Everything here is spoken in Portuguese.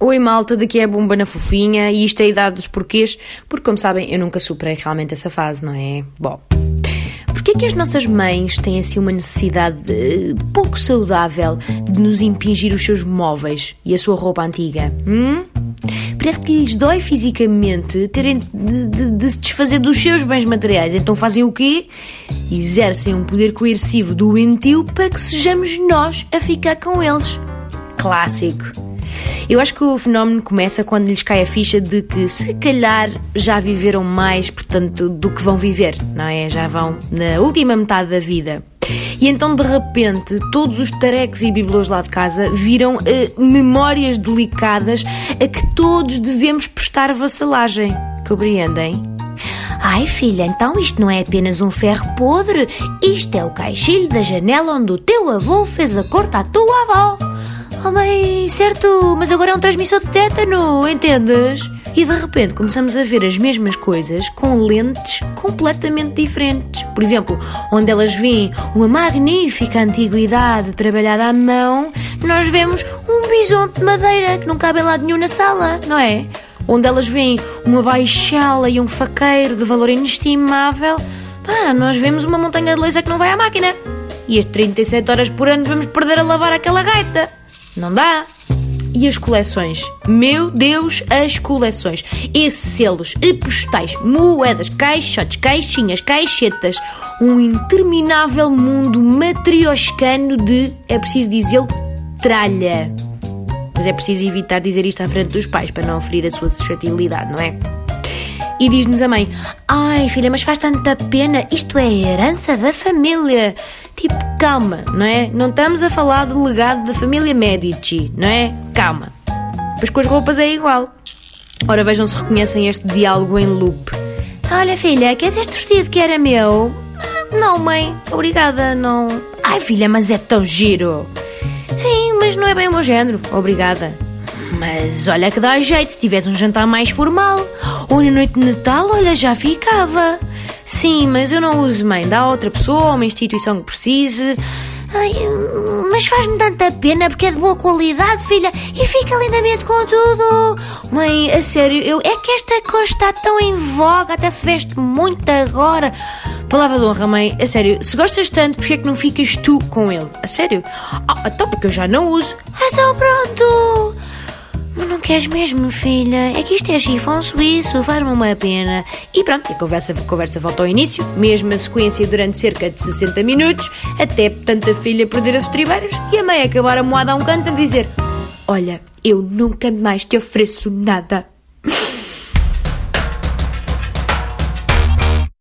Oi malta, daqui é a Bomba na Fofinha e isto é a idade dos porquês, porque como sabem eu nunca superei realmente essa fase, não é? Bom, porquê é que as nossas mães têm assim uma necessidade de, pouco saudável de nos impingir os seus móveis e a sua roupa antiga? Hum? Parece que lhes dói fisicamente terem de, de, de se desfazer dos seus bens materiais. Então fazem o quê? Exercem um poder coercivo doentio para que sejamos nós a ficar com eles. Clássico. Eu acho que o fenómeno começa quando lhes cai a ficha de que se calhar já viveram mais, portanto, do que vão viver, não é? Já vão na última metade da vida. E então, de repente, todos os tareques e bibelôs lá de casa viram eh, memórias delicadas a que todos devemos prestar vassalagem. Compreendem? Ai filha, então isto não é apenas um ferro podre, isto é o caixilho da janela onde o teu avô fez a corte à tua avó. Oh mãe, certo, mas agora é um transmissor de tétano, entendes? E de repente começamos a ver as mesmas coisas com lentes completamente diferentes. Por exemplo, onde elas veem uma magnífica antiguidade trabalhada à mão, nós vemos um bisonte de madeira que não cabe em lado nenhum na sala, não é? Onde elas veem uma baixela e um faqueiro de valor inestimável, pá, nós vemos uma montanha de leite que não vai à máquina. E as 37 horas por ano vamos perder a lavar aquela gaita. Não dá. E as coleções? Meu Deus, as coleções. Esses selos, e postais, moedas, caixotes, caixinhas, caixetas. Um interminável mundo matrioscano de, é preciso dizê-lo, tralha. Mas é preciso evitar dizer isto à frente dos pais para não ferir a sua suscetibilidade, não é? E diz-nos a mãe: Ai filha, mas faz tanta pena, isto é herança da família. Tipo, calma, não é? Não estamos a falar do legado da família Medici, não é? Calma. Pois com as roupas é igual. Ora, vejam se reconhecem este diálogo em loop. Olha, filha, queres este vestido que era meu? Não, mãe, obrigada, não. Ai, filha, mas é tão giro. Sim, mas não é bem o meu género, obrigada. Mas olha que dá jeito se tivesse um jantar mais formal. Ou na noite de Natal, olha, já ficava. Sim, mas eu não uso, mãe. Dá a outra pessoa, uma instituição que precise. Ai, mas faz-me tanta pena porque é de boa qualidade, filha, e fica lindamente com tudo. Mãe, a sério, eu, é que esta cor está tão em voga, até se veste muito agora. Palavra de honra, mãe, a sério, se gostas tanto, porquê é que não ficas tu com ele? A sério? Ah, então porque eu já não uso. Então pronto. Queres mesmo, filha? É que isto é chifão suíço, faz-me uma pena. E pronto, a conversa, a conversa volta ao início, mesma sequência durante cerca de 60 minutos, até portanto a filha perder as estribeiras e a mãe acabar a moada a um canto a dizer: Olha, eu nunca mais te ofereço nada.